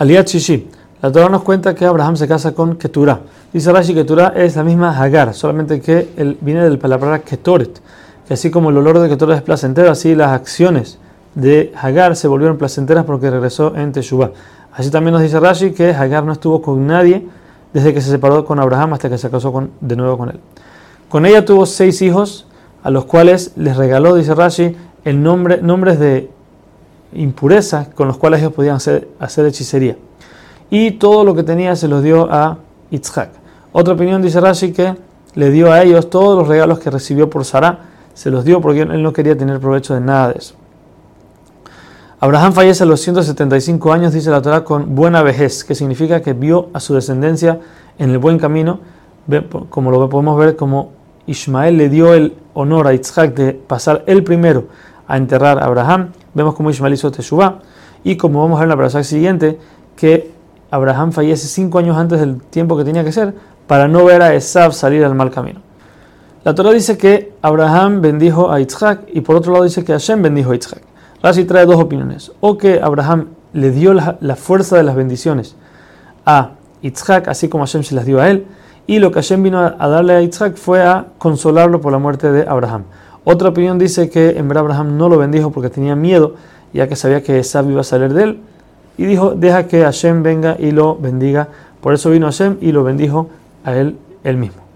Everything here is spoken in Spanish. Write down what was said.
Aliat Shishi. La Torah nos cuenta que Abraham se casa con Keturah. Dice Rashi que Keturah es la misma Hagar, solamente que él viene de la palabra Ketoret. Que así como el olor de Ketoret es placentero, así las acciones de Hagar se volvieron placenteras porque regresó en Teshuvah. Así también nos dice Rashi que Hagar no estuvo con nadie desde que se separó con Abraham hasta que se casó de nuevo con él. Con ella tuvo seis hijos, a los cuales les regaló, dice Rashi, el nombre, nombres de con los cuales ellos podían hacer, hechicería. Y todo lo que tenía se los dio a Yitzhak. Otra opinión dice Rashi que le dio a ellos todos los regalos que recibió por Sarah, se los dio porque él no quería tener provecho de nada de eso. Abraham fallece a los 175 años, dice la Torah, con buena vejez, que significa que vio a su descendencia en el buen camino, como lo podemos ver como Ismael le dio el honor a Isaac de pasar el primero a enterrar a Abraham. Vemos cómo Ismael hizo Teshuvah. Y como vamos a ver en la parasha siguiente, que Abraham fallece cinco años antes del tiempo que tenía que ser para no ver a Esav salir al mal camino. La Torah dice que Abraham bendijo a Isaac y por otro lado dice que Hashem bendijo a Isaac. Rashi trae dos opiniones. O que Abraham le dio la, fuerza de las bendiciones a Yitzhak, así como Hashem se las dio a él. Y lo que Hashem vino a, darle a Yitzhak fue a consolarlo por la muerte de Abraham. Otra opinión dice que en verdad Abraham no lo bendijo porque tenía miedo, ya que sabía que Esab iba a salir de él. Y dijo, deja que Hashem venga y lo bendiga. Por eso vino Hashem y lo bendijo a él él mismo.